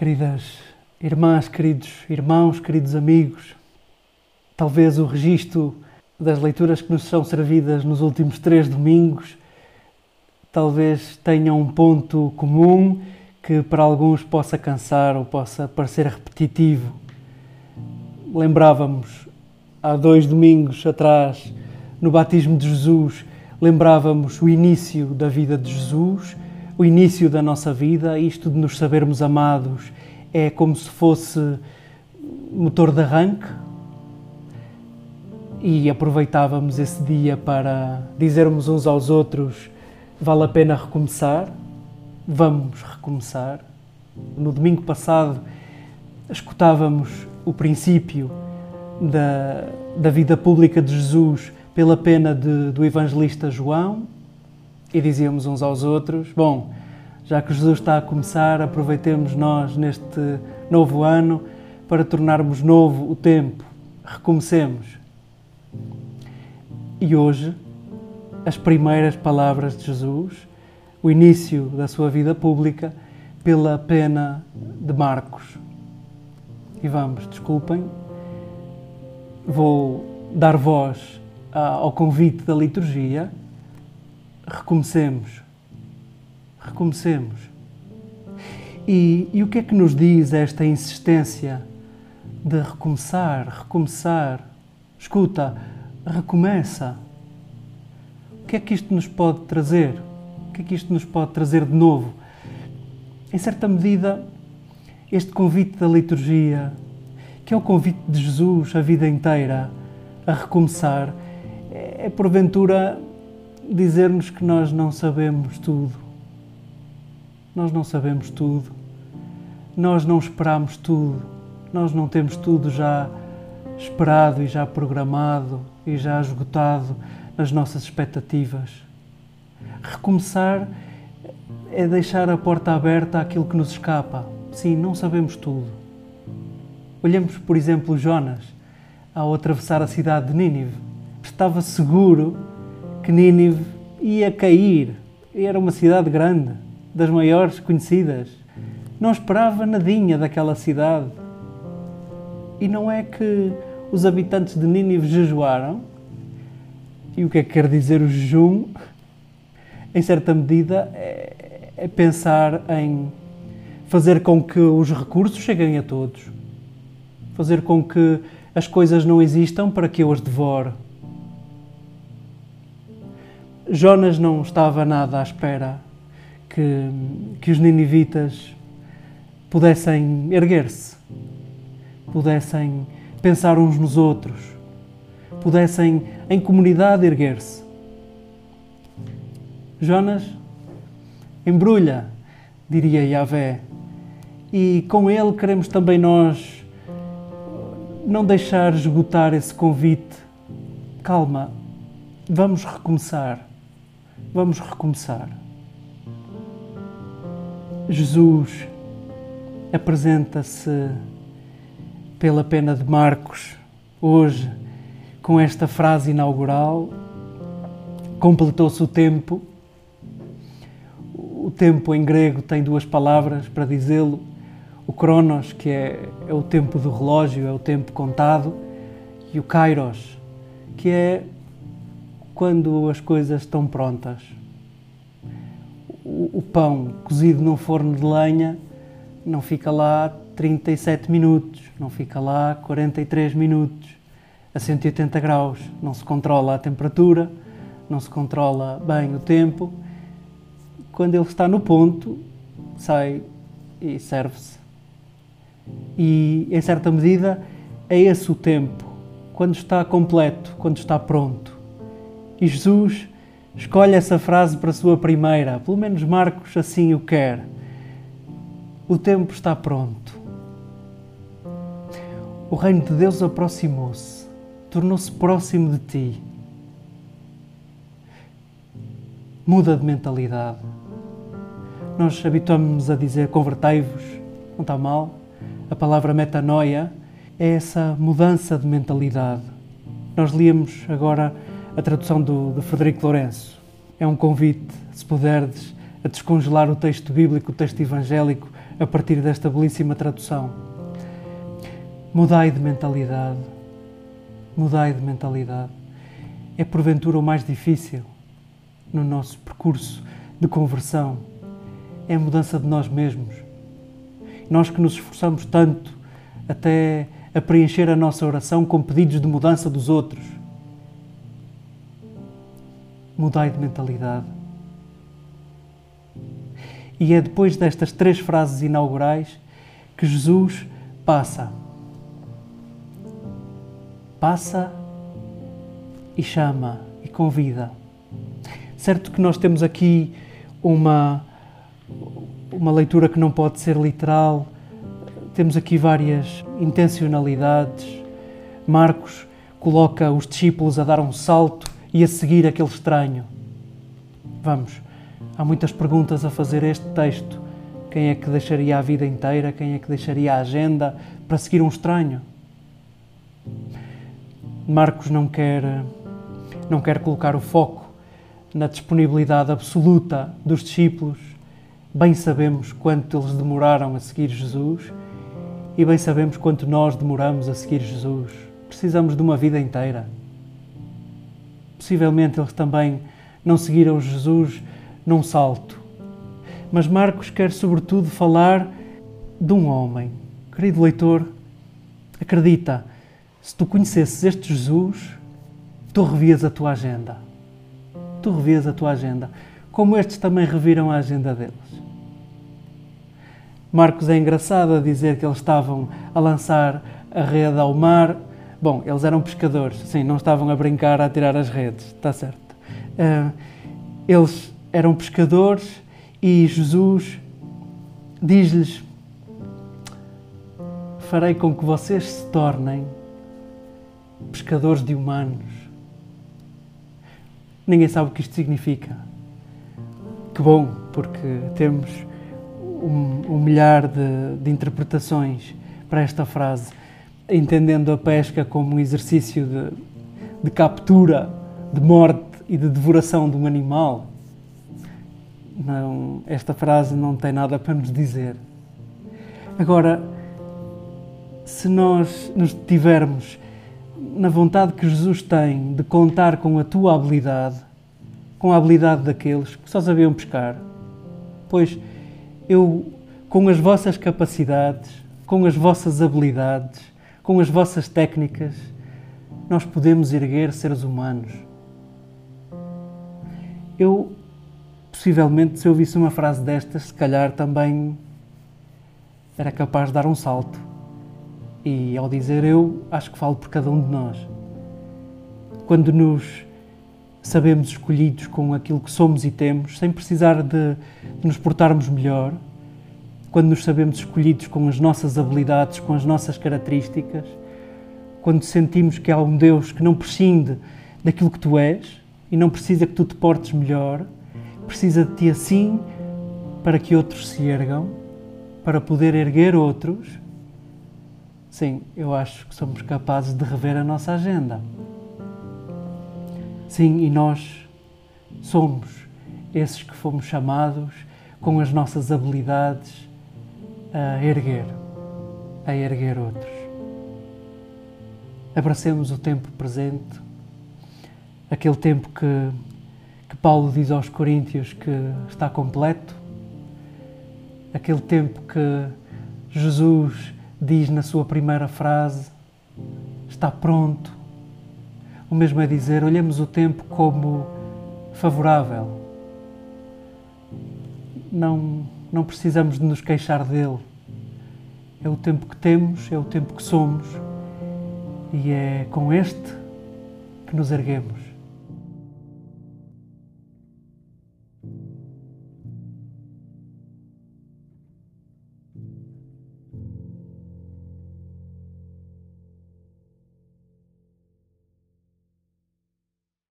Queridas irmãs, queridos irmãos, queridos amigos, talvez o registro das leituras que nos são servidas nos últimos três domingos talvez tenha um ponto comum que para alguns possa cansar ou possa parecer repetitivo. Lembrávamos há dois domingos atrás, no batismo de Jesus, lembrávamos o início da vida de Jesus, o início da nossa vida, isto de nos sabermos amados é como se fosse motor de arranque. E aproveitávamos esse dia para dizermos uns aos outros: vale a pena recomeçar, vamos recomeçar. No domingo passado, escutávamos o princípio da, da vida pública de Jesus pela pena de, do evangelista João e dizíamos uns aos outros: Bom, já que Jesus está a começar, aproveitemos nós neste novo ano para tornarmos novo o tempo, recomecemos. E hoje, as primeiras palavras de Jesus, o início da sua vida pública, pela pena de Marcos. E vamos, desculpem, vou dar voz ao convite da liturgia recomecemos. Recomecemos. E, e o que é que nos diz esta insistência de recomeçar, recomeçar? Escuta, recomeça. O que é que isto nos pode trazer? O que é que isto nos pode trazer de novo? Em certa medida, este convite da liturgia, que é o convite de Jesus a vida inteira a recomeçar, é, é porventura dizer-nos que nós não sabemos tudo. Nós não sabemos tudo. Nós não esperamos tudo. Nós não temos tudo já esperado e já programado e já esgotado nas nossas expectativas. Recomeçar é deixar a porta aberta àquilo que nos escapa. Sim, não sabemos tudo. Olhamos, por exemplo, Jonas ao atravessar a cidade de Nínive. Estava seguro que Nínive ia cair. Era uma cidade grande, das maiores conhecidas. Não esperava nadinha daquela cidade. E não é que os habitantes de Nínive jejuaram? E o que é que quer dizer o jejum? Em certa medida, é, é pensar em fazer com que os recursos cheguem a todos, fazer com que as coisas não existam para que eu as devore Jonas não estava nada à espera que, que os ninivitas pudessem erguer-se, pudessem pensar uns nos outros, pudessem em comunidade erguer-se. Jonas embrulha, diria Yahvé, e com ele queremos também nós não deixar esgotar esse convite. Calma, vamos recomeçar. Vamos recomeçar. Jesus apresenta-se pela pena de Marcos hoje com esta frase inaugural. Completou-se o tempo. O tempo em grego tem duas palavras para dizê-lo. O cronos, que é, é o tempo do relógio, é o tempo contado, e o kairos, que é quando as coisas estão prontas. O, o pão cozido num forno de lenha não fica lá 37 minutos, não fica lá 43 minutos, a 180 graus. Não se controla a temperatura, não se controla bem o tempo. Quando ele está no ponto, sai e serve-se. E, em certa medida, é esse o tempo, quando está completo, quando está pronto. E Jesus escolhe essa frase para a sua primeira, pelo menos Marcos assim o quer. O tempo está pronto. O reino de Deus aproximou-se, tornou-se próximo de ti. Muda de mentalidade. Nós habituamos-nos a dizer convertei-vos, não está mal. A palavra metanoia é essa mudança de mentalidade. Nós líamos agora a tradução do, do Frederico Lourenço. É um convite, se puderdes, a descongelar o texto bíblico, o texto evangélico, a partir desta belíssima tradução. Mudai de mentalidade. Mudai de mentalidade. É porventura o mais difícil no nosso percurso de conversão. É a mudança de nós mesmos. Nós que nos esforçamos tanto até a preencher a nossa oração com pedidos de mudança dos outros. Mudai de mentalidade e é depois destas três frases inaugurais que Jesus passa. Passa e chama e convida. Certo que nós temos aqui uma, uma leitura que não pode ser literal, temos aqui várias intencionalidades. Marcos coloca os discípulos a dar um salto e a seguir aquele estranho. Vamos Há muitas perguntas a fazer este texto. Quem é que deixaria a vida inteira? Quem é que deixaria a agenda para seguir um estranho? Marcos não quer, não quer colocar o foco na disponibilidade absoluta dos discípulos. Bem sabemos quanto eles demoraram a seguir Jesus e bem sabemos quanto nós demoramos a seguir Jesus. Precisamos de uma vida inteira. Possivelmente eles também não seguiram Jesus num salto. Mas Marcos quer, sobretudo, falar de um homem. Querido leitor, acredita, se tu conhecesses este Jesus, tu revias a tua agenda. Tu revias a tua agenda. Como estes também reviram a agenda deles. Marcos é engraçado a dizer que eles estavam a lançar a rede ao mar. Bom, eles eram pescadores, sim, não estavam a brincar a tirar as redes, está certo. Uh, eles eram pescadores e Jesus diz-lhes: Farei com que vocês se tornem pescadores de humanos. Ninguém sabe o que isto significa. Que bom, porque temos um, um milhar de, de interpretações para esta frase, entendendo a pesca como um exercício de, de captura, de morte e de devoração de um animal não, esta frase não tem nada para nos dizer. Agora, se nós nos tivermos na vontade que Jesus tem de contar com a tua habilidade, com a habilidade daqueles que só sabiam pescar, pois eu, com as vossas capacidades, com as vossas habilidades, com as vossas técnicas, nós podemos erguer seres humanos. Eu possivelmente, se eu ouvisse uma frase destas, se calhar também era capaz de dar um salto. E ao dizer eu, acho que falo por cada um de nós. Quando nos sabemos escolhidos com aquilo que somos e temos, sem precisar de, de nos portarmos melhor, quando nos sabemos escolhidos com as nossas habilidades, com as nossas características, quando sentimos que há um Deus que não prescinde daquilo que tu és e não precisa que tu te portes melhor, precisa de ti assim para que outros se ergam, para poder erguer outros. Sim, eu acho que somos capazes de rever a nossa agenda. Sim, e nós somos esses que fomos chamados com as nossas habilidades a erguer, a erguer outros. Abracemos o tempo presente, aquele tempo que que Paulo diz aos Coríntios que está completo, aquele tempo que Jesus diz na sua primeira frase, está pronto. O mesmo é dizer, olhemos o tempo como favorável. Não, não precisamos de nos queixar dele. É o tempo que temos, é o tempo que somos e é com este que nos erguemos.